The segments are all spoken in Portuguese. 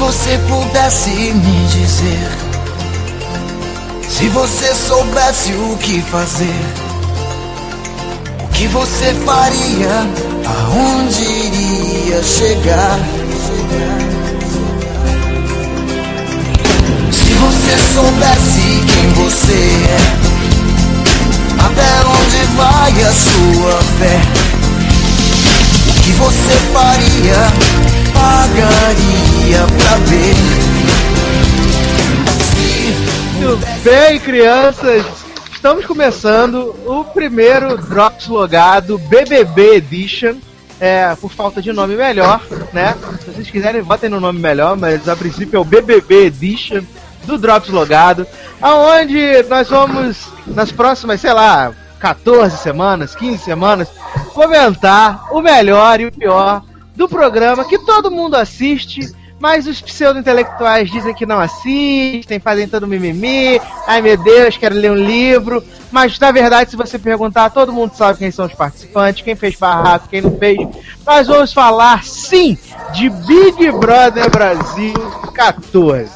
você pudesse me dizer, se você soubesse o que fazer, o que você faria, aonde iria chegar? Se você soubesse quem você é, até onde vai a sua fé, o que você faria? Pagaria pra ver. Muito bem, crianças. Estamos começando o primeiro Drops Logado BBB Edition. É, por falta de nome melhor, né? Se vocês quiserem, votem no nome melhor, mas a princípio é o BBB Edition do Drops Logado, aonde nós vamos nas próximas, sei lá, 14 semanas, 15 semanas, comentar o melhor e o pior do programa que todo mundo assiste, mas os pseudo-intelectuais dizem que não assistem, fazem todo mimimi. Ai meu Deus, quero ler um livro. Mas na verdade, se você perguntar, todo mundo sabe quem são os participantes, quem fez barraco, quem não fez. Nós vamos falar sim de Big Brother Brasil 14.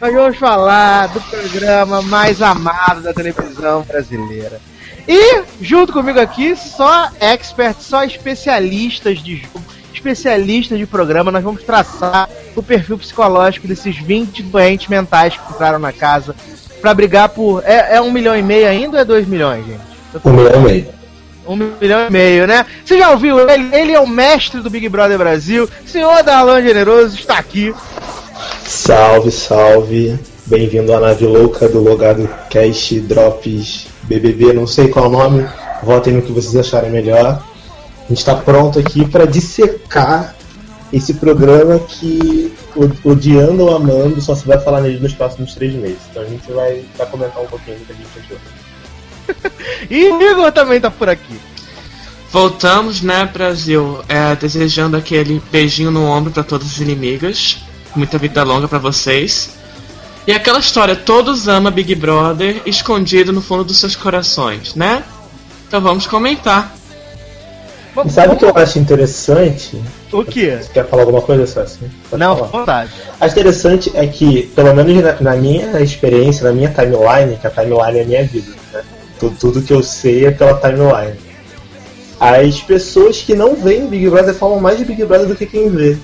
Nós vamos falar do programa mais amado da televisão brasileira. E junto comigo aqui, só experts, só especialistas de jogo especialistas de programa, nós vamos traçar o perfil psicológico desses 20 doentes mentais que entraram na casa para brigar por. É, é, um milhão e meio ainda ou é dois milhões, gente? Um milhão e meio. Um milhão e meio, né? Você já ouviu ele? Ele é o mestre do Big Brother Brasil. Senhor Darlan Generoso está aqui. Salve, salve. Bem-vindo à nave louca do Logado Cast Drops BBB, não sei qual é o nome. Votem no que vocês acharem melhor. A gente está pronto aqui para dissecar esse programa que, odiando ou amando, só se vai falar nele nos próximos três meses. Então a gente vai, vai comentar um pouquinho do que a gente achou. e Igor também tá por aqui. Voltamos, né, Brasil? É, desejando aquele beijinho no ombro para todas as inimigas. Muita vida longa para vocês. E aquela história, todos amam Big Brother escondido no fundo dos seus corações, né? Então vamos comentar. E sabe o que eu acho interessante? O que? Você quer falar alguma coisa, Sassi? Não, falar. vontade. Acho interessante é que, pelo menos na, na, minha experiência, na minha timeline, que a timeline é a minha vida, né? Tudo, tudo que eu sei é pela timeline. As pessoas que não veem Big Brother falam mais de Big Brother do que quem vê.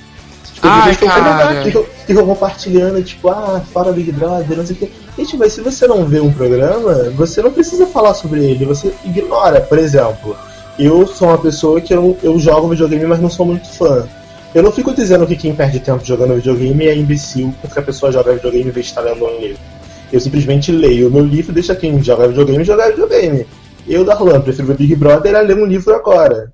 Tipo, Ai, cara. Ficam, ficam compartilhando, tipo, ah, fora Big Brother, não sei o que. Gente, mas se você não vê um programa, você não precisa falar sobre ele, você ignora, por exemplo eu sou uma pessoa que eu, eu jogo videogame, mas não sou muito fã. Eu não fico dizendo que quem perde tempo jogando videogame é imbecil porque a pessoa joga videogame em vez de estar lendo um livro. Eu simplesmente leio o meu livro e deixo quem joga videogame jogar videogame. Eu, Darlan, prefiro ver Big Brother a ler um livro agora.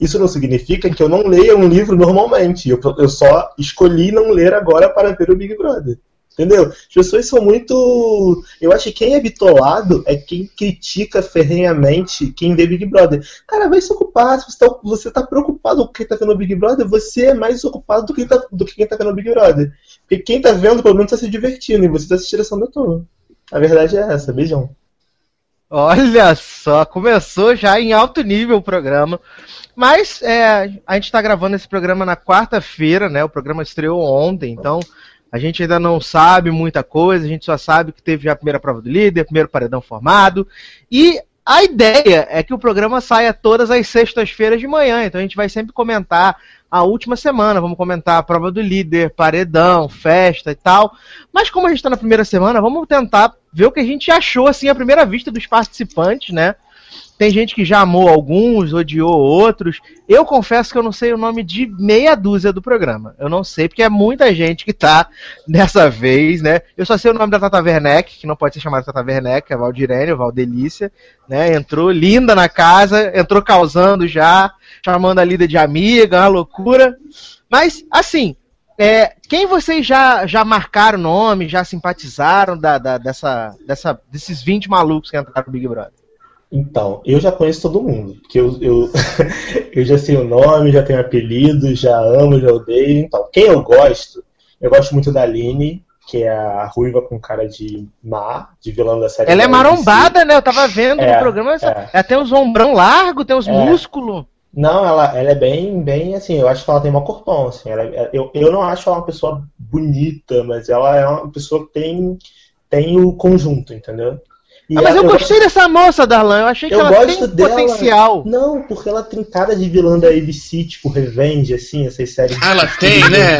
Isso não significa que eu não leia um livro normalmente. Eu, eu só escolhi não ler agora para ver o Big Brother. Entendeu? As pessoas são muito. Eu acho que quem é bitolado é quem critica ferrenhamente quem vê Big Brother. Cara, vai se ocupar. Se você tá, você tá preocupado com quem tá vendo Big Brother, você é mais ocupado do que, tá, do que quem tá vendo Big Brother. Porque quem tá vendo, pelo menos, tá se divertindo e você tá se à toa. A verdade é essa. Beijão. Olha só, começou já em alto nível o programa. Mas é, a gente está gravando esse programa na quarta-feira, né? O programa estreou ontem, então a gente ainda não sabe muita coisa, a gente só sabe que teve a primeira prova do líder, primeiro paredão formado. E a ideia é que o programa saia todas as sextas-feiras de manhã, então a gente vai sempre comentar a última semana, vamos comentar a prova do líder, paredão, festa e tal. Mas como a gente está na primeira semana, vamos tentar ver o que a gente achou assim à primeira vista dos participantes, né? Tem gente que já amou alguns, odiou outros. Eu confesso que eu não sei o nome de meia dúzia do programa. Eu não sei, porque é muita gente que tá dessa vez, né? Eu só sei o nome da Tata Werneck, que não pode ser chamada Tata Werneck, é Valdirene, Valdelícia, né? Entrou linda na casa, entrou causando já, chamando a Lida de amiga, uma loucura. Mas, assim, é, quem vocês já, já marcaram o nome, já simpatizaram da, da, dessa, dessa, desses 20 malucos que entraram no Big Brother? Então, eu já conheço todo mundo, porque eu, eu, eu já sei o nome, já tenho apelido, já amo, já odeio. Então, quem eu gosto, eu gosto muito da Aline, que é a ruiva com cara de má, de vilã da série. Ela é marombada, né? Eu tava vendo é, no programa, é. ela tem uns ombrão largo, tem uns é. músculos. Não, ela, ela é bem, bem assim, eu acho que ela tem uma corpão, assim. Ela, eu, eu não acho ela uma pessoa bonita, mas ela é uma pessoa que tem, tem o conjunto, entendeu? E ah, mas eu gostei dessa moça, Darlan. Eu achei que eu ela tem dela, potencial. Não, porque ela tem cara de vilã da ABC, tipo Revenge, assim, essas séries. Ah, ela tem, né?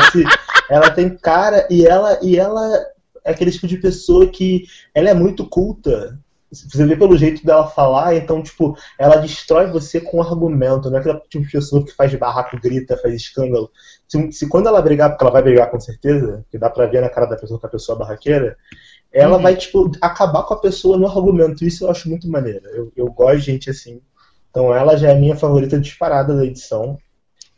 Ela tem cara e ela e ela é aquele tipo de pessoa que ela é muito culta. Você vê pelo jeito dela falar, então, tipo, ela destrói você com argumento, não é aquele tipo de pessoa que faz barraco, grita, faz escândalo. Se, se quando ela brigar, porque ela vai brigar com certeza, que dá pra ver na cara da pessoa que a pessoa é barraqueira, ela uhum. vai, tipo, acabar com a pessoa no argumento. Isso eu acho muito maneiro. Eu, eu gosto de gente assim. Então ela já é a minha favorita disparada da edição.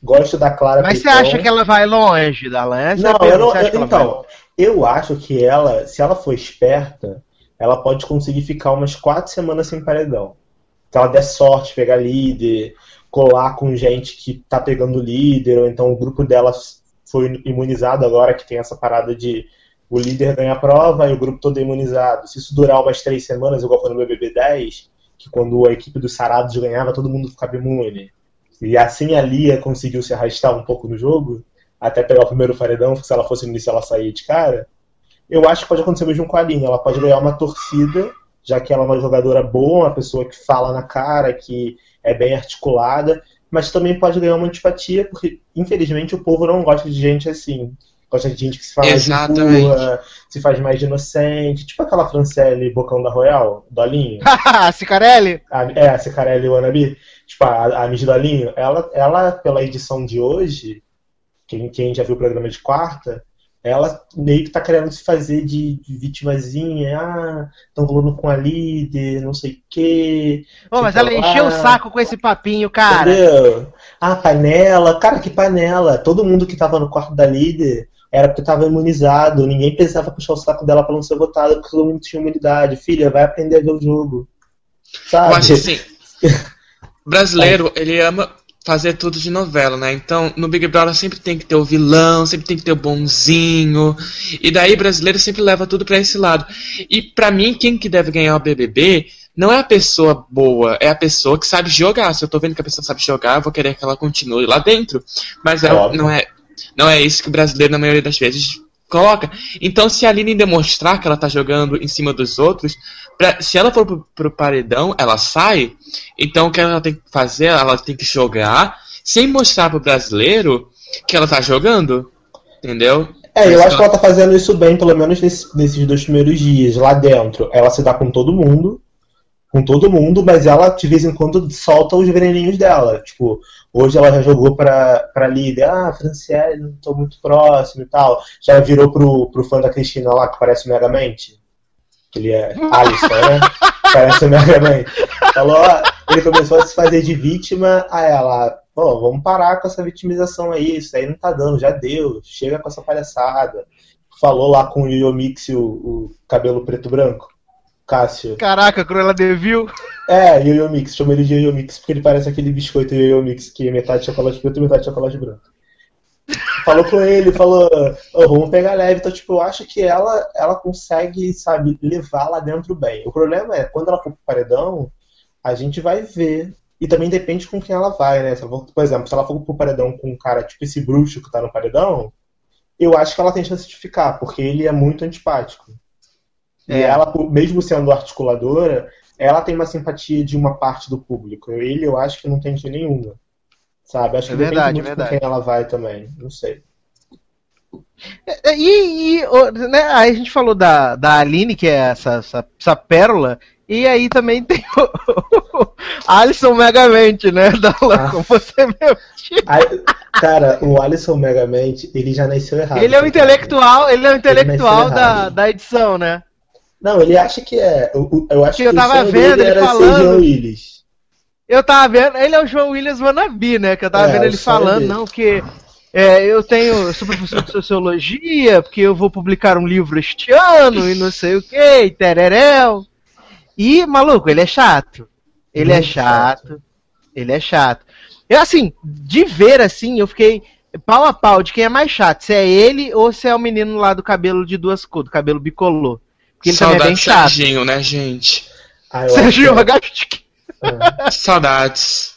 Gosto da Clara Mas você acha que ela vai longe, da Lance? Não, eu não. Eu, então, eu acho que ela, se ela for esperta, ela pode conseguir ficar umas quatro semanas sem paredão. Se ela der sorte, pegar líder, colar com gente que tá pegando líder, ou então o grupo dela foi imunizado agora, que tem essa parada de o líder ganha a prova e o grupo todo é imunizado. Se isso durar umas três semanas, igual foi no BBB 10, que quando a equipe dos Sarados ganhava, todo mundo ficava imune. E assim a Lia conseguiu se arrastar um pouco no jogo, até pegar o primeiro paredão, se ela fosse no início ela saía de cara. Eu acho que pode acontecer mesmo com a Aline. Ela pode ganhar uma torcida, já que ela é uma jogadora boa, uma pessoa que fala na cara, que é bem articulada, mas também pode ganhar uma antipatia, porque infelizmente o povo não gosta de gente assim gosta de gente que se faz Exatamente. de rua, se faz mais de inocente, tipo aquela Francelle Bocão da Royal, Dolinho. Cicarelli? A, é, a Cicarelli Wannabe, tipo, a, a Miss Dolinho, ela, ela, pela edição de hoje, quem, quem já viu o programa de quarta, ela meio que tá querendo se fazer de, de vitimazinha, ah, estão rolando com a líder, não sei o quê. Oh, mas ela encheu o saco com esse papinho, cara. Entendeu? Ah, panela, cara, que panela. Todo mundo que tava no quarto da líder era porque estava imunizado, ninguém precisava puxar o saco dela para não ser votada, porque todo mundo tinha imunidade. Filha, vai aprender a ver o jogo. Sabe? Eu acho assim, brasileiro, ele ama fazer tudo de novela, né? Então, no Big Brother sempre tem que ter o vilão, sempre tem que ter o bonzinho. E daí brasileiro sempre leva tudo para esse lado. E para mim, quem que deve ganhar o BBB não é a pessoa boa, é a pessoa que sabe jogar. Se eu tô vendo que a pessoa sabe jogar, eu vou querer que ela continue lá dentro. Mas é, não é não é isso que o brasileiro, na maioria das vezes, coloca. Então, se a Aline demonstrar que ela tá jogando em cima dos outros, pra, se ela for pro, pro paredão, ela sai. Então, o que ela tem que fazer? Ela tem que jogar sem mostrar pro brasileiro que ela tá jogando. Entendeu? É, eu acho que ela tá fazendo isso bem, pelo menos nesse, nesses dois primeiros dias. Lá dentro, ela se dá com todo mundo com todo mundo, mas ela de vez em quando solta os veneninhos dela. Tipo, hoje ela já jogou pra, pra líder, ah, Franciele, não tô muito próximo e tal. Já virou pro, pro fã da Cristina lá, que parece o Megamente. Ele é Alisson, né? parece o Megamente. Falou, ele começou a se fazer de vítima, aí ela, pô, vamos parar com essa vitimização aí, isso aí não tá dando, já deu, chega com essa palhaçada. Falou lá com o Yo Mix o, o cabelo preto branco. Cássio. Caraca, Cruella Devil. É, Yo-Yo Mix, chama ele de Yo-Yo Mix porque ele parece aquele biscoito Yo-Yo Mix que é metade chocolate preto e metade chocolate branco. falou com ele, falou, oh, vamos pegar leve. Então, tipo, eu acho que ela, ela consegue, sabe, levar lá dentro bem. O problema é, quando ela for pro paredão, a gente vai ver. E também depende com quem ela vai, né? Por exemplo, se ela for pro paredão com um cara tipo esse bruxo que tá no paredão, eu acho que ela tem chance de ficar, porque ele é muito antipático. E é. ela, mesmo sendo articuladora, ela tem uma simpatia de uma parte do público. Ele, eu acho que não tem de nenhuma. Sabe? Acho que é verdade, depende muito com quem ela vai também. Não sei. É, e, e né, aí a gente falou da, da Aline, que é essa, essa, essa pérola, e aí também tem o, Alisson Megamente, né? Da ah. como você mesmo. cara, o Alisson Megamente, ele já nasceu errado. Ele é o intelectual, ele é o intelectual da, da edição, né? Não, ele acha que é. Eu, eu acho que, eu tava vendo ele falando. João Willis. Eu tava vendo, ele é o João Willis Wannabe, né? Que eu tava é, vendo ele falando, não, que é, eu tenho, eu sou professor de sociologia, porque eu vou publicar um livro este ano e não sei o que, e tereréu. E, maluco, ele é chato. Ele é Muito é chato, chato. Ele é chato. Eu, assim, de ver assim, eu fiquei pau a pau de quem é mais chato, se é ele ou se é o menino lá do cabelo de duas cores, do cabelo bicolor. Porque ele Saudades também é bem chato. Serginho, né, gente? Ah, Serginho Rogastic. É. Saudades.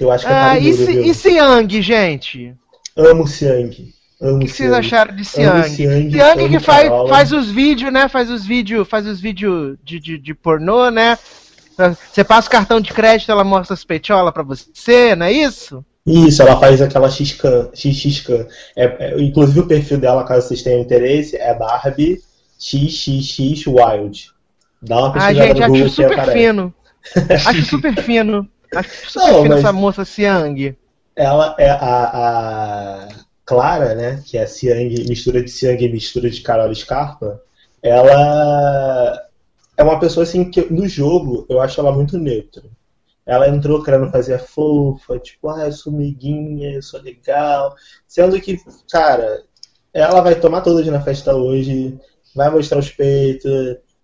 Eu acho que é Ah, e, e Siang, gente? Amo Siang. Amo O que vocês acharam de Siang? Siang, Siang que faz, Carola. faz os vídeos, né? Faz os vídeos, faz os vídeos de, de, de pornô, né? Você passa o cartão de crédito, ela mostra as petiolas pra você, não é isso? Isso, ela faz aquela X-Can. XXcan. É, é, inclusive o perfil dela, caso vocês tenham interesse, é Barbie XXX Wild. Dá uma Ah, pesquisada gente, no Google acho super aparece. fino. Acho super fino. Acho super Não, fino essa moça Siang. Ela é a, a Clara, né? Que é Siang, mistura de Siang e mistura de Carol Scarpa. Ela é uma pessoa assim que no jogo eu acho ela muito neutra. Ela entrou querendo fazer a fofa, tipo, ah, eu sou miguinha, eu sou legal. Sendo que, cara, ela vai tomar todas na festa hoje, vai mostrar os peitos,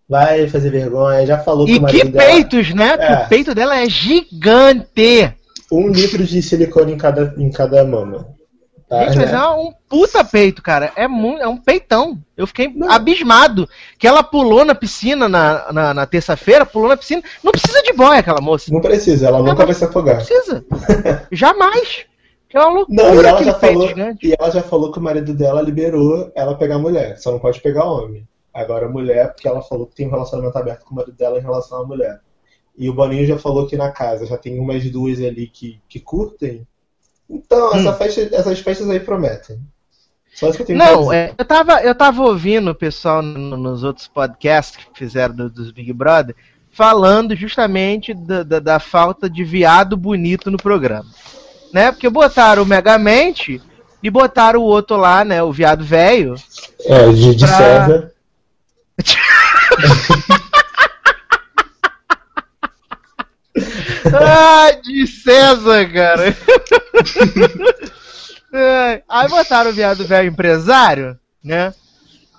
vai fazer vergonha, já falou que E o marido que dela- peitos, né? Que É. o peito dela é gigante. um litro de silicone em cada, em cada mama. Tá? Gente, mas é um puta peito, cara. É, mu é um peitão. Eu fiquei abismado. Que ela pulou na piscina na, na, na terça-feira, pulou na piscina. Não precisa de boia aquela moça. Não Não precisa, ela nunca mas- vai se afogar. precisa. Jamais. Que é uma loucura Não, e ela, já falou, gigante. e ela já falou que o marido dela liberou ela pegar mulher, só não pode pegar homem. Agora mulher, porque ela falou que tem um relacionamento aberto com o marido dela em relação à mulher. E o Boninho já falou que na casa já tem umas duas ali que, que curtem. Então, Hum. essa festa, essas festas aí prometem. Só isso que eu tenho Não, é, eu, tava, eu tava ouvindo o pessoal no- nos outros podcasts que fizeram do- dos Big Brother falando justamente da, da, da falta de viado bonito no programa. Né? Porque botaram o Megamente e botaram o outro lá, né? O viado velho. É, de, de pra- César. Ai, de César, cara. É, aí botaram o viado velho empresário, né?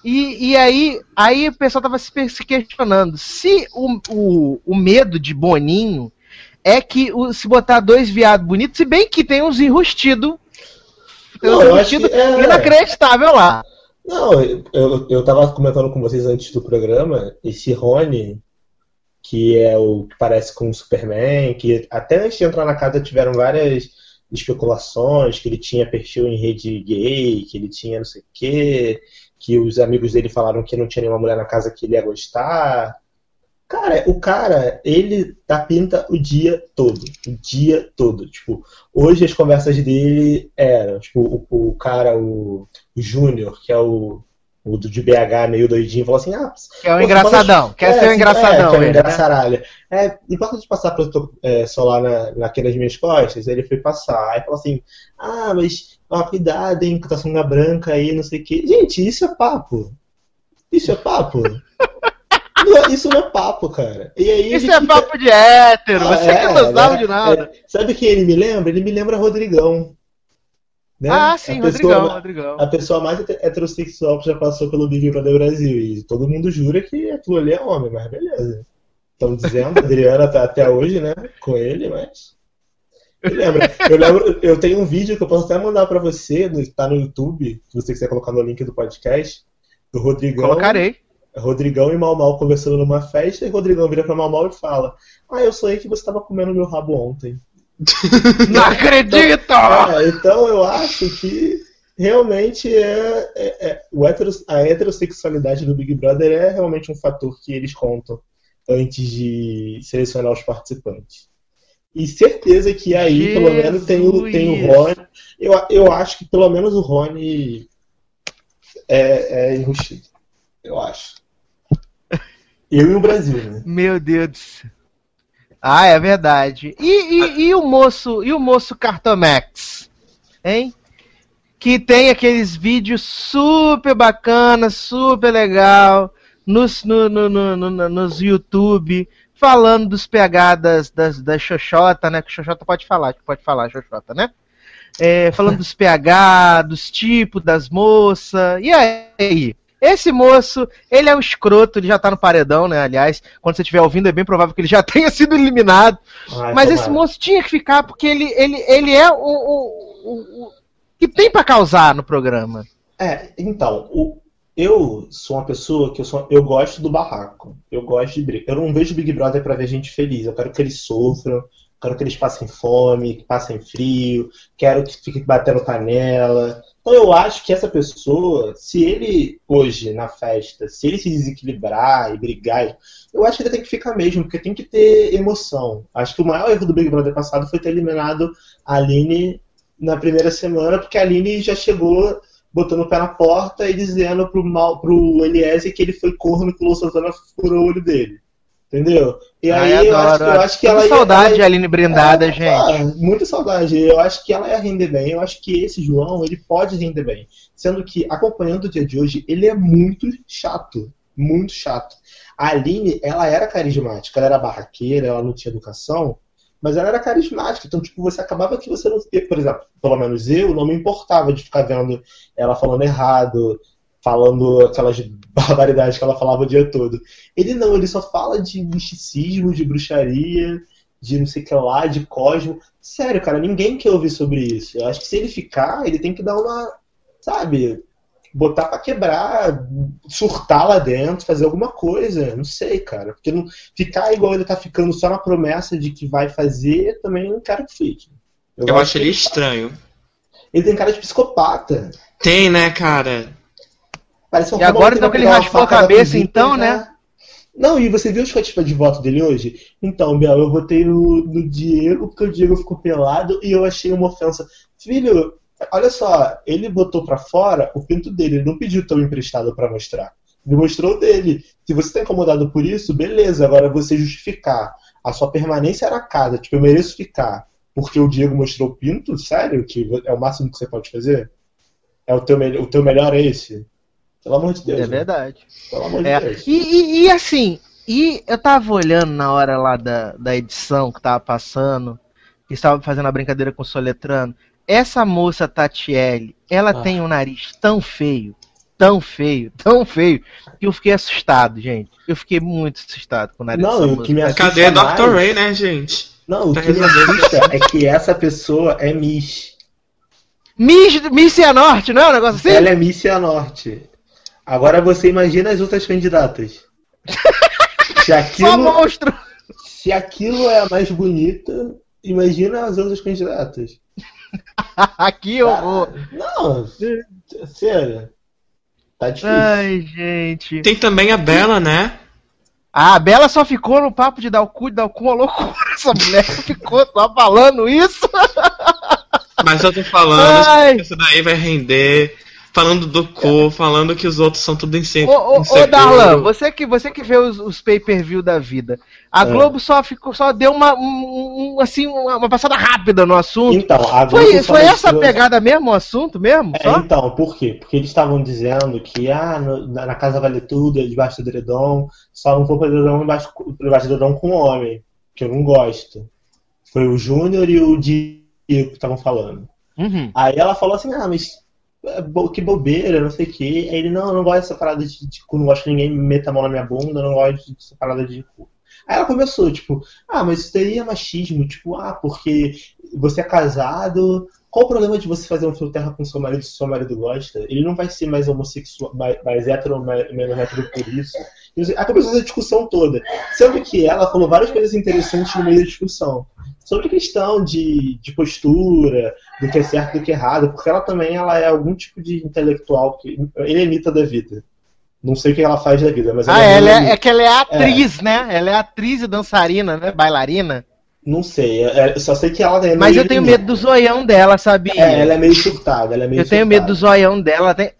E, e aí, aí o pessoal tava se, se questionando se o, o, o medo de Boninho é que o- se botar dois viados bonitos, se bem que tem uns enrustidos. Tem uns enrustidos é. inacreditável lá. Não, eu, eu, eu tava comentando com vocês antes do programa, esse Rony, que é o que parece com o Superman, que até antes de entrar na casa tiveram várias especulações, que ele tinha perfil em rede gay, que ele tinha não sei o quê, que os amigos dele falaram que não tinha nenhuma mulher na casa que ele ia gostar. Cara, o cara, ele dá pinta o dia todo. O dia todo. Tipo, hoje as conversas dele eram, tipo, o, o cara, o, o Júnior, que é o, o do de BH meio doidinho, falou assim, ah, Que é um engraçadão. Quer é, ser um assim, engraçadão, É, que é um né? engraçaralho. É, importa de passar protetor é, solar na, naquele das minhas costas, ele foi passar. Aí falou assim, ah, mas ó, cuidado, hein, que tá sunga branca aí, não sei o quê. Gente, isso é papo. Isso é papo. Não é- isso não é papo, cara. E aí Isso é fica- papo de hétero, Ah, você é, que não sabe né? de nada. É, sabe quem ele me lembra? Ele me lembra Rodrigão. Né? Ah, sim, A pessoa- Rodrigão, Rodrigão. a pessoa mais hete- heterossexual que já passou pelo Big Brother Brasil. E todo mundo jura que aquilo ali é homem, mas beleza. Estão dizendo, a Adriana tá até hoje, né? Com ele, mas. Eu lembro, eu lembro, eu tenho um vídeo que eu posso até mandar pra você, tá no YouTube, se você quiser colocar no link do podcast, do Rodrigão. Colocarei. Rodrigão e Mal Mal conversando numa festa, e Rodrigão vira pra Mal Mal e fala: Ah, eu sonhei que você tava comendo meu rabo ontem. Não acredito! É, então eu acho que realmente é, é- é- o heteros- a heterossexualidade do Big Brother é realmente um fator que eles contam antes de selecionar os participantes. E certeza que aí, pelo menos, tem o, tem o Jesus. Rony. Eu, eu acho que pelo menos o Rony é, é enrustido. Eu acho. Eu e o Brasil, né? Meu Deus do céu. Ah, é verdade. E, e, e o moço, e o moço Cartomax, hein? Que tem aqueles vídeos super bacanas, super legal, nos, no, no, no, no- nos YouTube, falando dos PH das, das, da Xoxota, né? Que Xoxota pode falar, pode falar, Xoxota, né? É, falando dos PH, dos tipos das moças. E aí? Esse moço, ele é um escroto, ele já tá no paredão, né? Aliás, quando você estiver ouvindo, é bem provável que ele já tenha sido eliminado. Ai, Mas esse moço tinha que ficar porque ele, ele, ele é o, o, o- o que tem pra causar no programa. É, então, o- eu sou uma pessoa que eu, sou, eu gosto do barraco. Eu gosto de briga. Eu não vejo Big Brother pra ver gente feliz. Eu quero que eles sofram, quero que eles passem fome, que passem frio, quero que fique batendo canela. Então eu acho que essa pessoa, se ele hoje na festa, se ele se desequilibrar e brigar, eu acho que ele tem que ficar mesmo, porque tem que ter emoção. Acho que o maior erro do Big Brother passado foi ter eliminado a Aline na primeira semana, porque a Aline já chegou botando o pé na porta e dizendo pro, mal, pro Eliezer que ele foi corno que o Santana furou o olho dele. Entendeu? E aí Ai, eu, adoro. acho, eu acho que ela. ia- saudade ela- de Aline Brindada, é, gente. ah, muita saudade. Eu acho que ela ia render bem. Eu acho que esse João, ele pode render bem. Sendo que, acompanhando o dia de hoje, ele é muito chato. Muito chato. A Aline, ela era carismática. Ela era barraqueira, ela não tinha educação. Mas ela era carismática. Então, tipo, você acabava que você não. eu, Por exemplo, pelo menos eu, não me importava de ficar vendo ela falando errado, falando aquelas barbaridades que ela falava o dia todo. Ele não, ele só fala de misticismo, de bruxaria, de não sei o que lá, de cosmo. Sério, cara, ninguém quer ouvir sobre isso. Eu acho que se ele ficar, ele tem que dar uma, sabe, botar pra quebrar, surtar lá dentro, fazer alguma coisa. Não sei, cara. Porque não, ficar igual ele tá ficando só na promessa de que vai fazer, também não quero que fique. Eu gosto acho ele estranho. Ele tem cara de psicopata. Tem, né, cara? Parece um E agora, então, que ele raspou a cabeça, então, pegar- né? Não, e você viu os participantes de voto dele hoje? Então, Biel, eu votei no, no Diego porque o Diego ficou pelado e eu achei uma ofensa. Filho, olha só, ele botou pra fora o pinto dele, ele não pediu tão emprestado pra mostrar. Ele mostrou o dele. Se você tá incomodado por isso, beleza. Agora você justificar a sua permanência na casa, tipo, eu mereço ficar porque o Diego mostrou o pinto, sério? Que é o máximo que você pode fazer? É o teu, o teu melhor é esse? Pelo amor de Deus. É né? verdade. Pelo amor de É. Deus. E, e- e, assim, e eu tava olhando na hora lá da, da edição que tava passando, que estava fazendo a brincadeira com o Soletrano. Essa moça Tatiele, ela Ah. tem um nariz tão feio, tão feio, tão feio, que eu fiquei assustado, gente. Eu fiquei muito assustado com o nariz Não, dessa o moça. que me assusta Cadê mais- Dr. Ray, né, gente? Não, o Tá que me assusta é que essa pessoa é Miss. Miss, Miss Cianorte, não é um negócio assim? Ela é Miss Cianorte. Agora você imagina as outras candidatas. Se Só aquilo, monstro! se aquilo é a mais bonita, imagina as outras candidatas. Aqui eu vou. Não, sério. Tá difícil. Ai, gente. Tem também a Bela, né? Ah, a Bela só ficou no papo de dar o cu, de dar o cu, uma loucura. Essa mulher ficou só falando isso. Mas eu tô falando Ai. que isso daí vai render. Falando do cu, falando que os outros são tudo inseguro. Ô, ô, ô Darlan, você que, você que vê os, os pay-per-view da vida, a É. Globo só, ficou, só deu uma, um, um- assim, uma, uma passada rápida no assunto. Então, a Globo Foi, só foi essa a pegada mesmo, o assunto mesmo? É, Só? então, por quê? Porque eles estavam dizendo que ah, no- na, na casa vale tudo, é debaixo do edredom, só não vou para edredom debaixo, debaixo do edredom com homem, que eu não gosto. Foi o Júnior e o Diego que estavam falando. Uhum. Aí ela falou assim, ah, mas que bobeira, não sei o quê. Aí ele, não, eu não gosto dessa parada de, de cu, não gosto que ninguém meta a mão na minha bunda, eu não gosto dessa parada de cu. Aí ela começou, tipo, ah, mas isso daí é machismo, tipo, ah, porque você é casado, qual o problema de você fazer um fio terra com seu marido se seu marido gosta? Ele não vai ser mais homossexual, mais, mais hétero ou menos hétero por isso. Aí começou essa discussão toda. Sendo que ela falou várias coisas interessantes no meio da discussão. Sobre questão de, de postura, do que é certo e do que é errado, porque ela também ela é algum tipo de intelectual, que, helenita da vida. Não sei o que ela faz da vida, mas Ah, é ela é, é que ela é atriz, né? Ela é atriz e dançarina, né? Bailarina. Não sei, é- é- só sei que ela é Mas eu tenho medo do zoião dela, sabia? É, ela é meio surtada, ela é meio Eu tenho medo do surtada. zoião dela. Ela tem,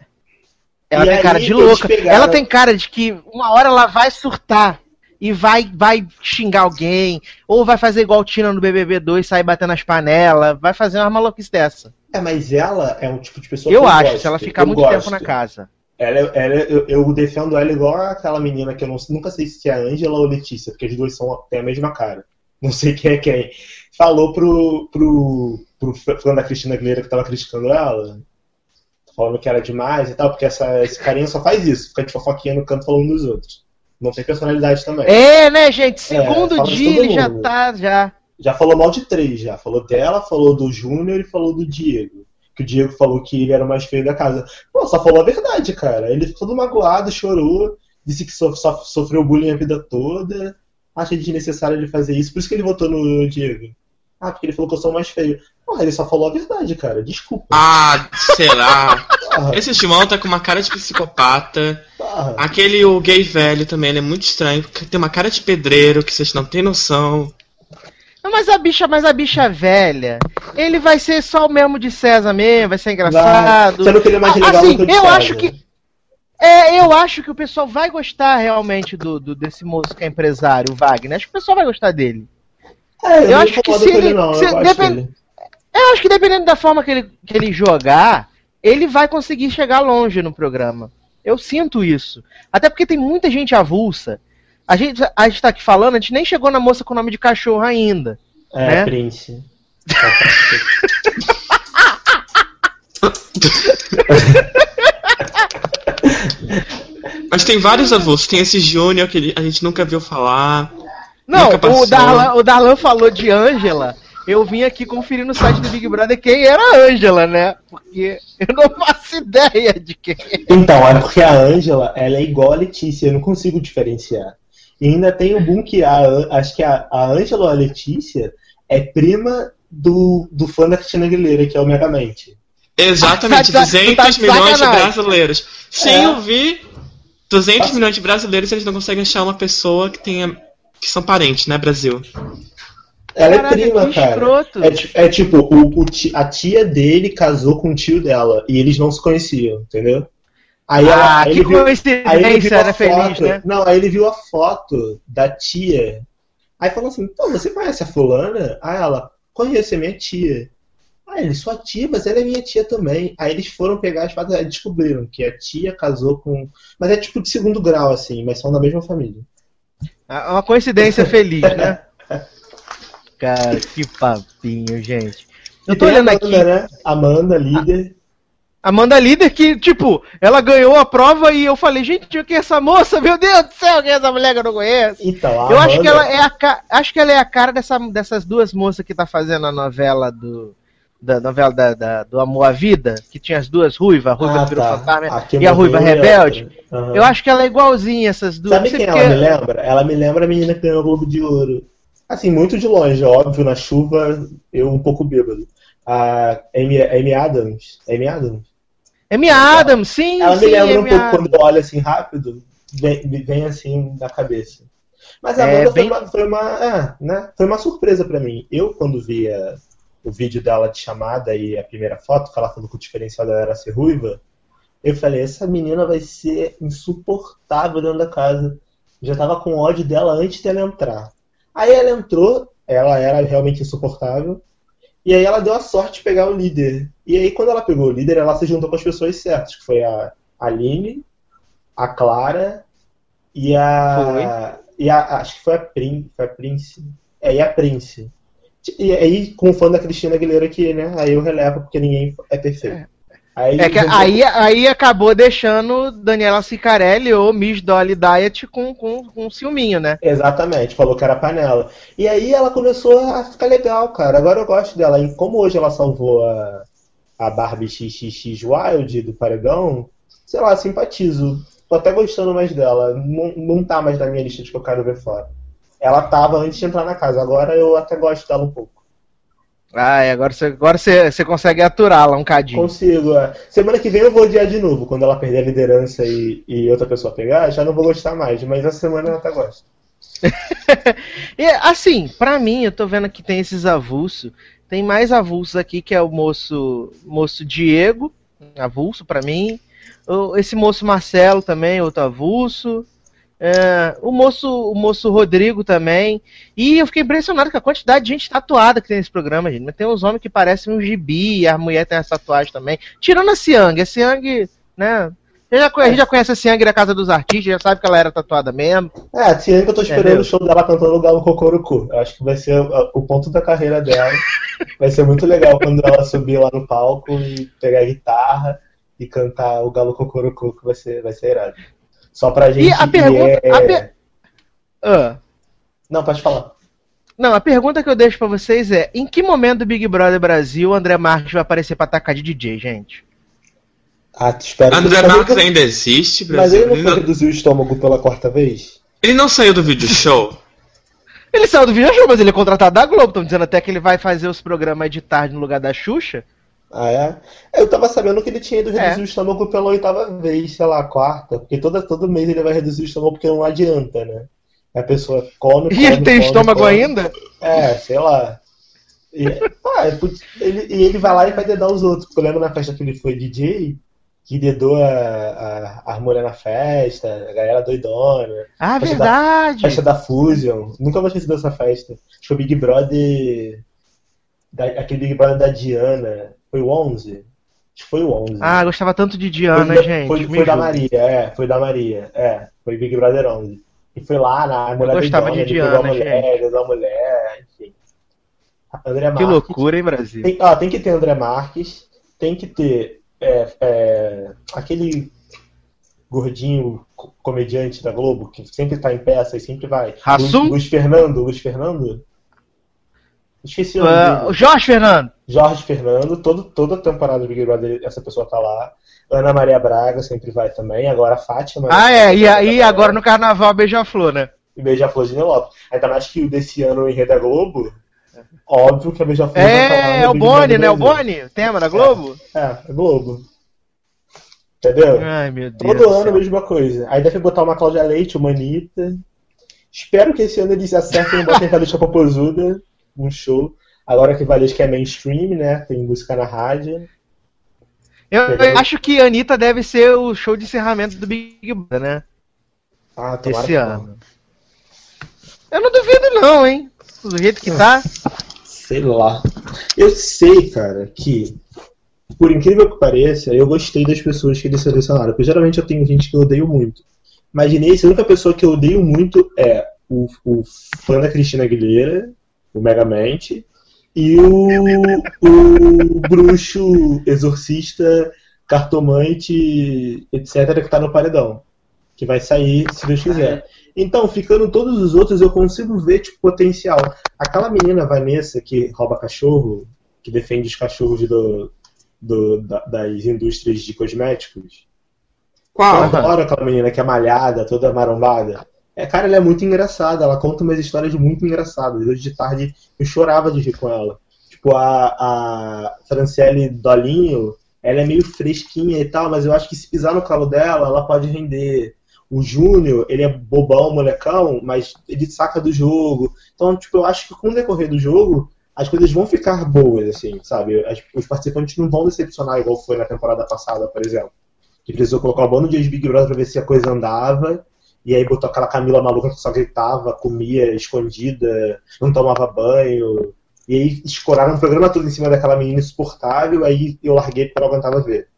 ela E tem cara de louca. pegaram- Ela tem cara de que uma hora ela vai surtar e vai, vai xingar alguém. Ou vai fazer igual Tina no BBB 2, sair batendo as panelas. Vai fazer uma maluquice dessa. É, mas ela é um tipo de pessoa Eu que eu acho, gosto. se ela ficar muito gosto. tempo na casa. Ela, ela eu, eu defendo ela igual aquela menina que eu não- nunca sei se é a Ângela ou Letícia, porque as duas são, têm a mesma cara. Não sei quem é quem. Falou pro, pro, pro fã da Cristina Aguilera que tava criticando ela, falando que era demais e tal, porque essa, esse carinha só faz isso, fica de fofoquinha no canto falando dos outros. Não tem personalidade também. É, né, gente? Segundo fala de dia ele já tá, já. Já falou mal de três, já. Falou dela, falou do Júnior e falou do Diego. Que o Diego falou que ele era o mais feio da casa. Pô, só falou a verdade, cara. Ele ficou todo magoado, chorou, disse que so- só sofreu bullying a vida toda. Acha desnecessário ele fazer isso, por isso que ele votou no Diego. Ah, porque ele falou que eu sou mais feio. Porra, ele só falou a verdade, cara. Desculpa. Ah, será? Esse Timão tá com uma cara de psicopata. porra. Aquele, o gay velho também, ele é muito estranho. Tem uma cara de pedreiro que vocês não têm noção. Não, mas a bicha, mas a bicha velha, ele vai ser só o mesmo de César mesmo, vai ser engraçado. Você não queria mais Ah, legal assim, do que eu acho que é, eu acho que o pessoal vai gostar realmente do, do- desse moço que é empresário, o Wagner. Acho que o pessoal vai gostar dele. É, eu, eu acho que se ele, ele- não. se eu depend- dele. Eu acho que dependendo da forma que ele, que ele jogar, ele vai conseguir chegar longe no programa. Eu sinto isso. Até porque tem muita gente avulsa. A gente, a gente tá aqui falando, a gente nem chegou na moça com o nome de cachorro ainda. É, né? Prince. Mas tem vários avulsos. Tem esse Júnior que ele- a gente nunca viu falar. Não, o Darlan, o Darlan falou de Ângela. Eu vim aqui conferir no site do Big Brother quem era a Ângela, né? Porque eu não faço ideia de quem é. Então, é porque a Ângela, ela é igual a Letícia, eu não consigo diferenciar. E ainda tem o boom que a, acho que a, Ângela ou a Letícia é prima do, do fã da Cristina Aguilera, que é o Megamente. Exatamente, Tá de- tá 200 de milhões de brasileiros. Sem É. ouvir 200 milhões de brasileiros, eles não conseguem achar uma pessoa que tenha. Que são parentes, né, Brasil? Ela Caraca, é prima, cara. É, é tipo, o, o a tia dele casou com o tio dela e eles não se conheciam, entendeu? Aí, ela- Ah, aí que ele viu, aí ele coincidência, viu a era feliz, foto, né? Não, aí ele viu a foto da tia. Aí falou assim, pô, você conhece a fulana? Aí ela, conheço, é minha tia. Aí ele, sua tia, mas ela é minha tia também. Aí eles foram pegar as fotos e descobriram que a tia casou com. Mas é tipo de segundo grau, assim, mas são da mesma família. É uma coincidência feliz, né? Cara, que papinho, gente. Eu tô olhando a aqui, Amanda, né? Amanda, líder. Amanda Líder, que, tipo, ela ganhou a prova e eu falei, gente, quem é essa moça? Meu Deus do céu, quem é essa mulher que eu não conheço? Então, Eu acho Amanda- que ela é a, acho que ela é a cara dessa, dessas duas moças que tá fazendo a novela do. Da novela da, da- do Amor à Vida, que tinha as duas ruivas, a ruiva Ah, virou tá. fantasma Aqui e a ruiva rebelde. Aham. Eu acho que ela é igualzinha essas duas. Sabe quem porque- ela me lembra? Ela me lembra a menina que ganhou o Globo de Ouro. Assim, muito de longe, óbvio, na chuva, eu um pouco bêbado. A Amy, Amy Adams. Amy Adams? Amy Adams, sim, Ela sim, me lembra um Amy pouco Adams. quando eu olho assim rápido, vem, vem assim na cabeça. Mas a É, Amanda bem- foi, uma, foi, uma, é, né, foi uma surpresa pra mim. Eu, quando via o vídeo dela de chamada e a primeira foto, que ela falou que o diferencial dela era ser ruiva, eu falei, essa menina vai ser insuportável dentro da casa. Já tava com ódio dela antes dela entrar. Aí ela entrou, ela era realmente insuportável. E aí ela deu a sorte de pegar o líder. E aí quando ela pegou o líder, ela se juntou com as pessoas certas, que foi a Aline, a Clara e a. E a. Acho que foi a, Prin, foi a Prince. É, e a Prince. E aí, com o fã da Cristina Aguilera aqui, né? Aí eu relevo porque ninguém é perfeito. Aí, É que juntou- aí, aí acabou deixando Daniela Cicarelli ou Miss Dolly Diet com, com, com ciúminho, né? Exatamente, falou que era panela. E aí ela começou a ficar legal, cara. Agora eu gosto dela. E como hoje ela salvou a, a Barbie XXX Wild do Paredão, sei lá, simpatizo. Tô até gostando mais dela. Não, não tá mais na minha lista de que eu quero ver fora. Ela tava antes de entrar na casa, agora eu até gosto dela um pouco. Ah, é, agora você agora você, você consegue aturá-la um cadinho. Consigo. é. Semana que vem eu vou odiar de novo. Quando ela perder a liderança e, e outra pessoa pegar, já não vou gostar mais. Mas essa semana eu até gosto. E, assim, pra mim, eu tô vendo que tem esses avulsos. Tem mais avulsos aqui, que é o moço, moço Diego, avulso pra mim. Esse moço Marcelo também, outro avulso. É, o moço o moço Rodrigo também. E eu fiquei impressionado com a quantidade de gente tatuada que tem nesse programa, gente. Mas tem uns homens que parecem um gibi, a mulher tem essa tatuagem também. Tirando a Siang. A Siang, né? A gente já conhece, a gente já conhece a Siang da Casa dos Artistas, já sabe que ela era tatuada mesmo. É, a que eu tô esperando Entendeu? o show dela cantando o Galo Cocorocu. Eu acho que vai ser o, ponto da carreira dela. vai ser muito legal quando ela subir lá no palco e pegar a guitarra e cantar o Galo Cocorocu, que vai ser, vai ser irado. Só pra gente. E a pergunta. é- a per- Ah. Não, pode falar. Não, a pergunta que eu deixo pra vocês é: em que momento do Big Brother Brasil o André Marques vai aparecer pra atacar de DJ, gente? Ah, te espero André mas ele Marques ainda existe, Mas Brasil? ele não Ele foi não, reduzir o estômago pela quarta vez? ele não saiu do vídeo show? Ele saiu do Viva Show, mas ele é contratado da Globo. Estão dizendo até que ele vai fazer os programas de tarde no lugar da Xuxa. Ah, é? Eu tava sabendo que ele tinha ido reduzir É. o estômago pela oitava vez, sei lá, a quarta. Porque toda, todo mês ele vai reduzir o estômago porque não adianta, né? A pessoa come, come E ele tem come, estômago come. ainda? É, sei lá. E, ah, é, ele, e ele vai lá e vai dedar os outros. Porque eu lembro na festa que ele foi DJ, que dedou a, a, as mulheres na festa, a galera doidona. Ah, Festa da- verdade. Festa da Fusion. Nunca vou esquecer dessa festa. Acho que o Big Brother. Da, aquele Big Brother da Diana. Foi o 11? Acho que foi o 11. Ah, gostava tanto de Diana, foi, gente. Foi, foi da. Maria, é. Foi da Maria. É. Foi Big Brother 11. E foi lá na mulher gostava doidona, de ele Diana, mulher, dedou a mulher, enfim. André Que Marques. loucura, hein, Brasil? Tem, ó, tem que ter André Marques, tem que ter é, é, aquele gordinho co- comediante da Globo, que sempre tá em peça e sempre vai. Hassum? Luiz, Luiz Fernando, Luiz Fernando? Esqueci o nome Ah, dele. o Jorge Fernando. Jorge Fernando, todo, toda temporada do Big Brother essa pessoa tá lá. Ana Maria Braga sempre vai também, agora a Fátima. Ah, é. E aí, agora no Carnaval, Beija-Flor, né? E Beija-Flor de Lopes. Ainda mais que o desse ano em Rede Globo, óbvio que a Beija-Flor vai tá É, é o Boni, né? O. Boni, o tema da Globo? É, é Globo. Entendeu? Ai, meu Deus. Todo do ano a mesma coisa. Aí deve botar uma Cláudia Leite, uma Anitta. Espero que esse ano eles acertem e botem Valesca Popozuda, um show. Agora que Valesca é mainstream, né? Tem música na rádio. Eu, eu acho que a Anitta deve ser o show de encerramento do Big Brother, né? Ah, tomara Esse que ano. Eu não duvido, não, hein? Do jeito que tá. Sei lá. Eu sei, cara, que, por incrível que pareça, eu gostei das pessoas que eles selecionaram. Porque geralmente eu tenho gente que eu odeio muito. Imaginei, a única pessoa que eu odeio muito é o, o fã da Cristina Aguilera, o Megamente, e o, o bruxo, exorcista, cartomante, etc., que tá no paredão. Que vai sair, se Deus quiser. Então, ficando todos os outros, eu consigo ver, tipo, potencial. Aquela menina, Vanessa, que rouba cachorro, que defende os cachorros do, do- da- das indústrias de cosméticos. Eu Qual? adoro aquela menina que é malhada, toda marombada. É, cara, ela é muito engraçada, ela conta umas histórias muito engraçadas. Hoje de tarde eu chorava de rir com ela. Tipo, a, a Franciele Dolinho, ela é meio fresquinha e tal, mas eu acho que se pisar no calo dela, ela pode render. O Júnior, ele é bobão, molecão, mas ele saca do jogo. Então, tipo, eu acho que com o decorrer do jogo, as coisas vão ficar boas, assim, sabe? Os participantes não vão decepcionar igual foi na temporada passada, por exemplo. Que precisou colocar um bando de Big Brother pra ver se a coisa andava. E aí botou aquela Camila maluca que só gritava, comia escondida, não tomava banho. E aí escoraram o programa todo em cima daquela menina insuportável, aí eu larguei porque eu não aguentava ver.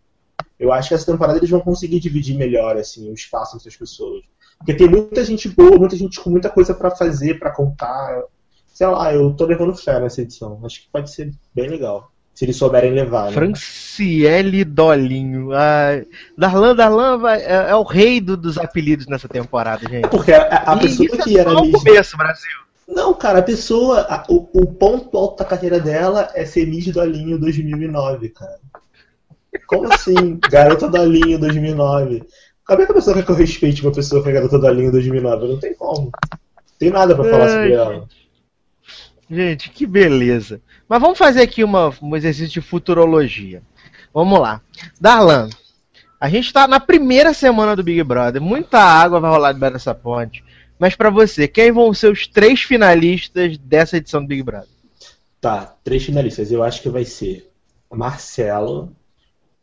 Eu acho que essa temporada eles vão conseguir dividir melhor assim, o espaço entre as pessoas. Porque tem muita gente boa, muita gente com muita coisa pra fazer, pra contar. Sei lá, eu tô levando fé nessa edição. Acho que pode ser bem legal. Se eles souberem levar. Né? Franciele Dolinho. Ah, Darlan, Darlan vai- é, é o rei do- dos apelidos nessa temporada, gente. Porque a, a pessoa isso que é era só começo, Brasil. Não, cara, a pessoa. a- o, o ponto alto da carreira dela é ser Miss Dolinho 2009, cara. Como assim? Garota Dolinho 2009. Como é que a pessoa quer que eu respeite uma pessoa que é garota Dolinho 2009? Não tem como. Tem nada pra falar Ai, sobre ela. Gente, que beleza. Mas vamos fazer aqui uma, um exercício de futurologia. Vamos lá. Darlan, a gente tá na primeira semana do Big Brother. Muita água vai rolar debaixo dessa ponte. Mas pra você, quem vão ser os três finalistas dessa edição do Big Brother? Tá, três finalistas. Eu acho que vai ser Marcelo.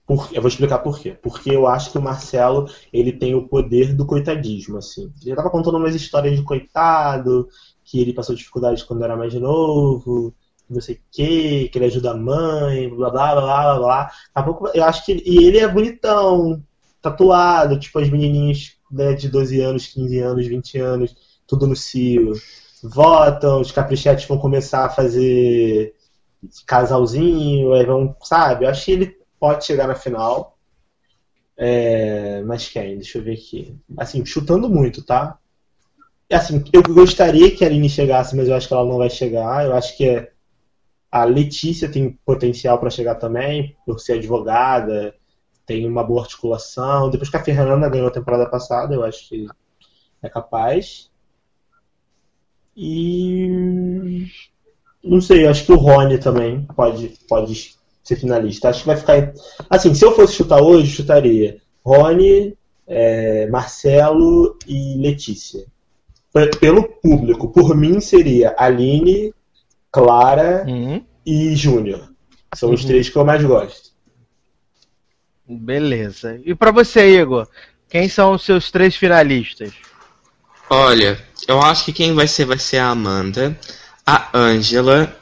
Por, eu vou explicar por quê. Porque eu acho que o Marcelo ele tem o poder do coitadismo, assim. Ele já tava contando umas histórias de coitado, que ele passou dificuldades quando era mais novo, não sei o quê, que ele ajuda a mãe, blá blá blá blá blá. Daqui a pouco, eu acho que ele, e ele é bonitão, tatuado, tipo as menininhas né, de 12 anos, 15 anos, 20 anos, tudo no cio. Votam, os caprichetes vão começar a fazer casalzinho, aí vão, sabe? Eu acho que ele pode chegar na final. É, mas quem? Deixa eu ver aqui. Assim, chutando muito, tá? Assim, eu gostaria que a Aline chegasse, mas eu acho que ela não vai chegar. Eu acho que é- a Letícia tem potencial para chegar também, por ser advogada, tem uma boa articulação. Depois que a Fernanda ganhou a temporada passada, eu acho que é capaz. E. Não sei, acho que o Rony também pode, pode ser finalista. Acho que vai ficar. Assim, se eu fosse chutar hoje, chutaria Rony, é, Marcelo e Letícia. Pelo público, por mim seria Aline, Clara Uhum. e Júnior. São os Uhum. três que eu mais gosto. Beleza. E pra você, Igor? Quem são os seus três finalistas? Olha, eu acho que quem vai ser vai ser a Amanda, a Angela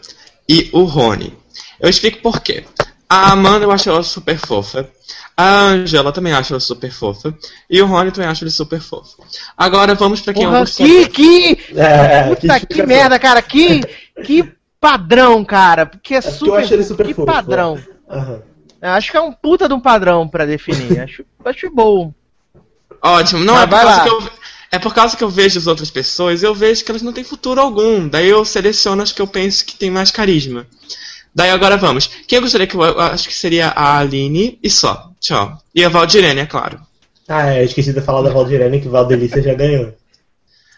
e o Rony. Eu explico por quê. A Amanda eu acho ela super fofa. A Angela eu também acho ela super fofa. E o Rony eu também acho ele super fofo. Agora vamos pra quem eu Porra, gostaria. que, que, É, puta que explicação. merda, cara. Que, que padrão, cara. Porque é porque super, eu acho ele super que fofo, padrão. Aham. Eu acho que é um puta de um padrão pra definir. acho, acho bom. Ótimo, não Mas é por causa lá. que eu. É por causa que eu vejo as outras pessoas, eu vejo que elas não têm futuro algum. Daí eu seleciono as que eu penso que tem mais carisma. Daí agora vamos. Quem eu gostaria que eu, eu acho que seria a Aline e só. Tchau. E a Valdirene, é claro. Ah, é, eu esqueci de falar da Valdirene, que Valdelícia já ganhou.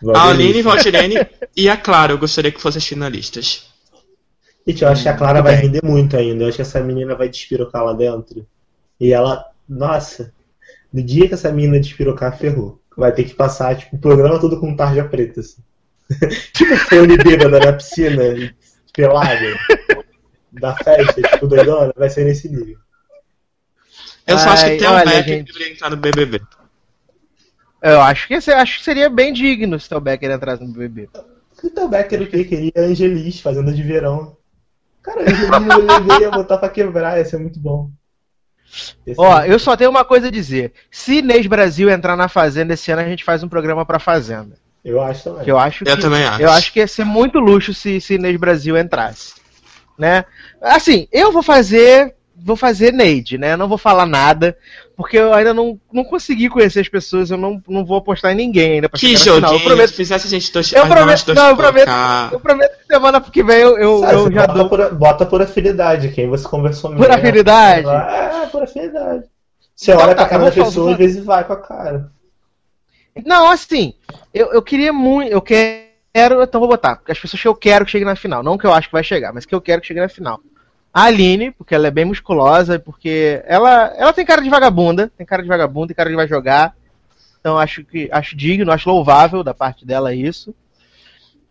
A Valdelícia. Aline, Valdirene e a Clara, eu gostaria que fossem as finalistas. Gente, eu acho que a Clara vai render muito ainda. Eu acho que essa menina vai despirocar lá dentro. E ela, nossa, no dia que essa menina despirocar, ferrou. Vai ter que passar, tipo, o programa todo com tarja preta, assim. tipo, Fone bêbada na piscina, pelada, da festa, tipo, doidona, vai ser nesse nível. Eu só acho que tem um olha, Becker gente. que deveria entrar no BBB. Eu acho que, acho que seria bem digno se o Becker entrasse no BBB. Então, Becker, o que queria? Angelis, fazenda de verão. Cara, Angelis no BBB ia botar pra quebrar, ia ser muito bom. Ser Ó, muito- eu só tenho uma coisa a dizer. Se Inês Brasil entrar na Fazenda esse ano, a gente faz um programa pra Fazenda. Eu acho também. Que eu acho Eu que, também acho. Eu acho que ia ser muito luxo se, se Inês Brasil entrasse. Né? Assim, eu vou fazer. Vou fazer Neide, né? Eu não vou falar nada, porque eu ainda não, não consegui conhecer as pessoas, eu não, não vou apostar em ninguém ainda pra Que chegar na final. joguinho, Eu prometo, se fizesse a gente dois, Eu a prometo- não, eu prometo- eu prometo que semana que vem eu, eu, Sabe, eu você já bota, dou. por, bota por afinidade, quem você conversou Por afinidade? É, por afinidade. Você Então olha tá, pra cara eu da pessoa falar- às vezes vai com a cara. Não, assim, eu, eu queria muito. Eu quero. Então vou botar. As pessoas que eu quero que cheguem na final. Não que eu acho que vai chegar, mas que eu quero que chegue na final. A Aline, porque ela é bem musculosa, porque ela, ela tem cara de vagabunda, tem cara de vagabunda, tem cara de vai jogar. Então acho que acho digno, acho louvável da parte dela isso.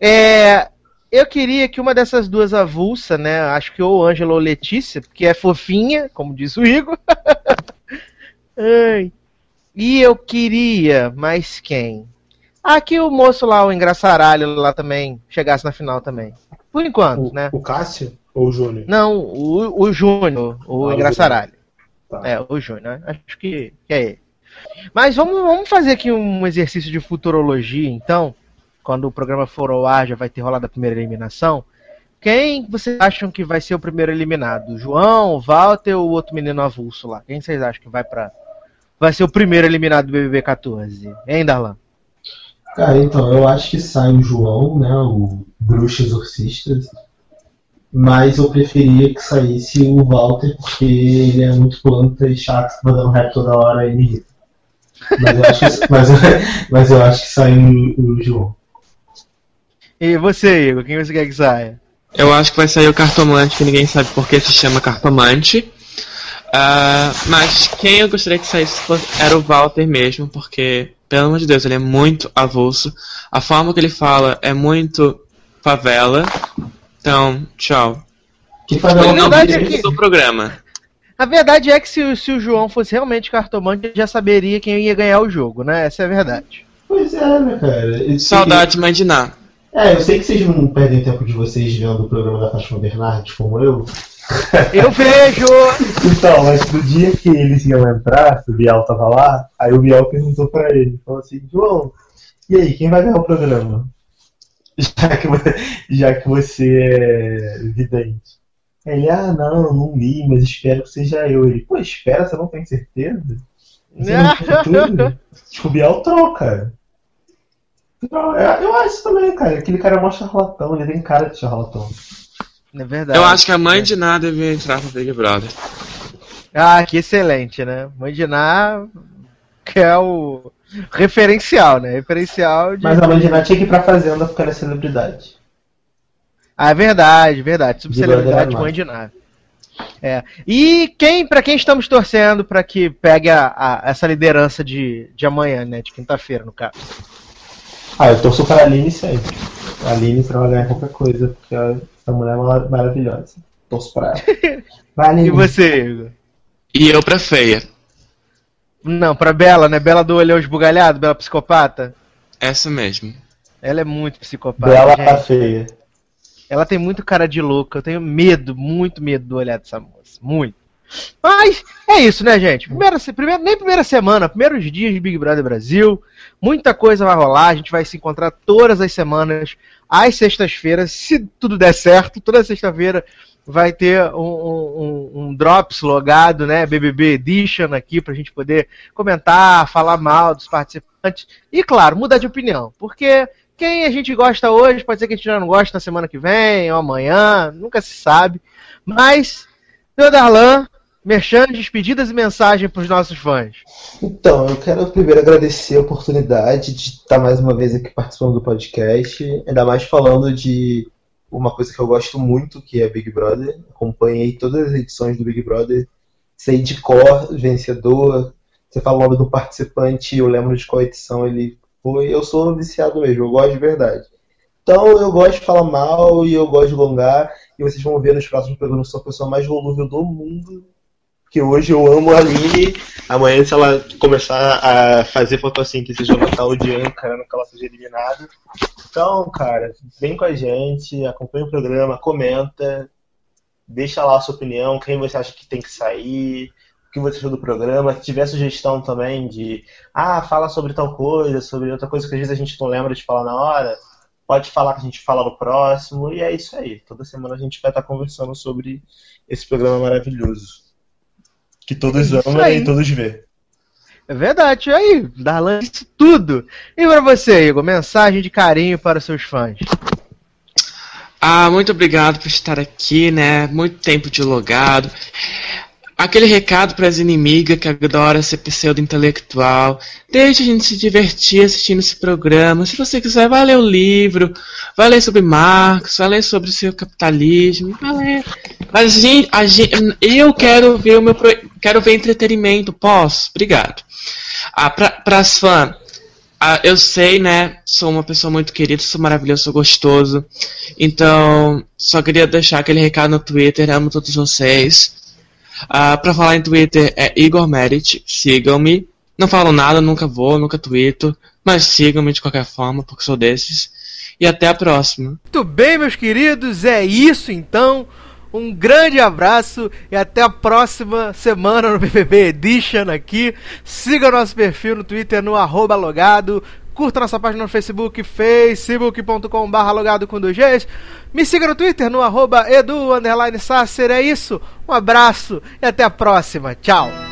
É, eu queria que uma dessas duas avulsa, né? Acho que ou Ângela ou Letícia, porque é fofinha, como diz o Igor. Ai. E eu queria, mas quem? Ah, que o moço lá, o engraçaralho lá também, chegasse na final também. Por enquanto, O, né? o Cássio ou o Júnior? Não, o, o Júnior, o Ah, o engraçaralho. Tá. É, o Júnior, né? acho que, que é ele. Mas vamos, vamos fazer aqui um exercício de futurologia, então. Quando o programa for ao ar, já vai ter rolado a primeira eliminação. Quem vocês acham que vai ser o primeiro eliminado? O João, o Walter ou o outro menino avulso lá? Quem vocês acham que vai para vai ser o primeiro eliminado do BBB 14? Hein, Darlan? Cara, então, eu acho que sai o João, né? O bruxo exorcista. Mas eu preferia que saísse o Walter, porque ele é muito planta e chato, mandando rap toda hora e me irrita. Mas eu acho que, mas, mas eu acho que sai o, o João. E você, Igor, quem você quer que saia? Eu acho que vai sair o cartomante, que ninguém sabe por que se chama cartomante. Ah, mas quem eu gostaria que saísse fosse- era o Walter mesmo, porque, pelo amor de Deus, ele é muito avulso. A forma que ele fala é muito favela. Então, tchau. Que faz não verdade é que- do programa. A verdade é que se, o- se o João fosse realmente cartomante, ele já saberia quem ia ganhar o jogo, né? Essa é a verdade. Pois é, né, cara? Eu sei- Saudade, de Ná. É, eu sei que vocês não perdem tempo de vocês vendo o programa da Fátima Bernardes como eu. Eu vejo! Então, mas no dia que eles iam entrar, o Biel tava lá, aí o Biel perguntou pra ele, falou assim, João, e aí, quem vai ganhar o programa? Já que, já que você é vidente. Ele, ah, não, não li, mas espero que seja eu. Ele, pô, espera, você não tem certeza? Você não tem tudo? Tipo, troca. Não, eu acho também, cara. Aquele cara é mó charlatão, ele tem cara de charlatão. É verdade. Eu acho que a mãe de Ná devia entrar no Big Brother. Ah, que excelente, né? Mãe de Ná, que é o. Referencial, né? Referencial de. Mas a mãe de Ná tinha que ir pra fazenda porque ela é celebridade. Ah, é verdade, verdade. Subcelebridade mãe de nave. É. E quem, para quem estamos torcendo para que pegue a, a- essa liderança de, de amanhã, né? De quinta-feira, no caso. Ah, eu torço pra Aline sempre. A Aline pra ela ganhar qualquer coisa, porque ela- essa mulher é mara- maravilhosa. Torço pra ela. Vai, Aline. E você, Igor? E eu pra feia. Não, pra Bela, né? Bela do olhão esbugalhado, Bela psicopata. Essa mesmo. Ela é muito psicopata. Bela tá feia. Ela tem muito cara de louca. Eu tenho medo, muito medo do olhar dessa moça. Muito. Mas é isso, né, gente? Primeira, primeira, nem primeira semana, primeiros dias de Big Brother Brasil. Muita coisa vai rolar. A gente vai se encontrar todas as semanas, às sextas-feiras. Se tudo der certo, toda sexta-feira vai ter um, um- um- Drops logado, né? BBB Edition aqui pra gente poder comentar, falar mal dos participantes. E, claro, mudar de opinião. Porque quem a gente gosta hoje, pode ser que a gente não goste na semana que vem ou amanhã, nunca se sabe. Mas, meu Darlan, merchan, despedidas e mensagem pros nossos fãs. Então, eu quero primeiro agradecer a oportunidade de estar mais uma vez aqui participando do podcast, ainda mais falando de uma coisa que eu gosto muito, que é Big Brother. Acompanhei todas as edições do Big Brother, sei de cor, vencedor. Você fala o nome do participante, eu lembro de qual edição ele foi. Eu sou viciado mesmo, eu gosto de verdade. Então, eu gosto de falar mal e eu gosto de gongar. E vocês vão ver nos próximos programas, eu sou a pessoa mais volúvel do mundo. Que hoje eu amo a Aline. Amanhã, se ela começar a fazer fotossíntese, eu vou estar odiando, querendo que ela seja eliminada. Então, cara, vem com a gente, acompanha o programa, comenta, deixa lá a sua opinião, quem você acha que tem que sair, o que você achou do programa. Se tiver sugestão também de, ah, fala sobre tal coisa, sobre outra coisa que às vezes a gente não lembra de falar na hora, pode falar que a gente fala no próximo. E é isso aí. Toda semana a gente vai estar conversando sobre esse programa maravilhoso. Que todos É amam e todos vê. É verdade, aí, Darlan disse tudo. E pra você, Igor, mensagem de carinho para os seus fãs. Ah, muito obrigado por estar aqui, né? Muito tempo de logado. Aquele recado para as inimigas que adora ser pseudo-intelectual. Deixe a gente se divertir assistindo esse programa. Se você quiser, vai ler o livro, vai ler sobre Marx, vai ler sobre o seu capitalismo, vai ler. Mas a gente, a gente- eu quero ver o meu pro- quero ver entretenimento, posso? Obrigado. Ah, para as fãs, ah, eu sei, né? Sou uma pessoa muito querida, sou maravilhoso, sou gostoso. Então, só queria deixar aquele recado no Twitter, amo todos vocês. Ah, pra falar em Twitter é Igor Merit, sigam-me. Não falo nada, nunca vou, nunca tweeto, mas sigam-me de qualquer forma, porque sou desses. E até a próxima. Muito bem, meus queridos, é isso então. Um grande abraço e até a próxima semana no BBB Edition aqui. Siga nosso perfil no Twitter no arroba logado. Curta nossa página no Facebook, facebook.com.br logado com dois Gs. Me siga no Twitter no arroba edu underline Sasser. É isso, um abraço e até a próxima. Tchau.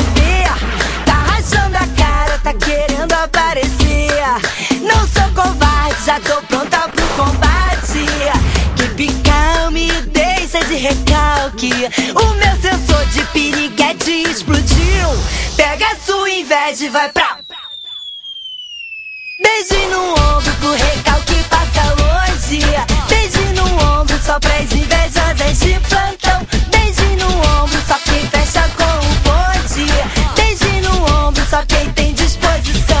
tá querendo aparecer. Não sou covarde, já tô pronta pro combate. Que calme, deixa de recalque. O meu sensor de piriguete explodiu. Pega a sua inveja e vai pra. Beijo no ombro pro recalque passa longe. Beijo no ombro só pras invejosas de plantão. Beijo no ombro só quem fecha com o bonde. Beijo no ombro só quem tem disposição. Beijo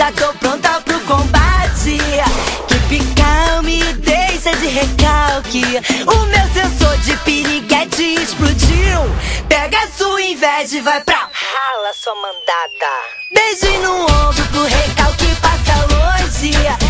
já tô pronta pro combate. Que picar me deixa de recalque. O meu sensor de piriguete é explodiu. Pega a sua inveja e vai pra. Rala sua mandada. Beijo no ombro pro recalque passa longe.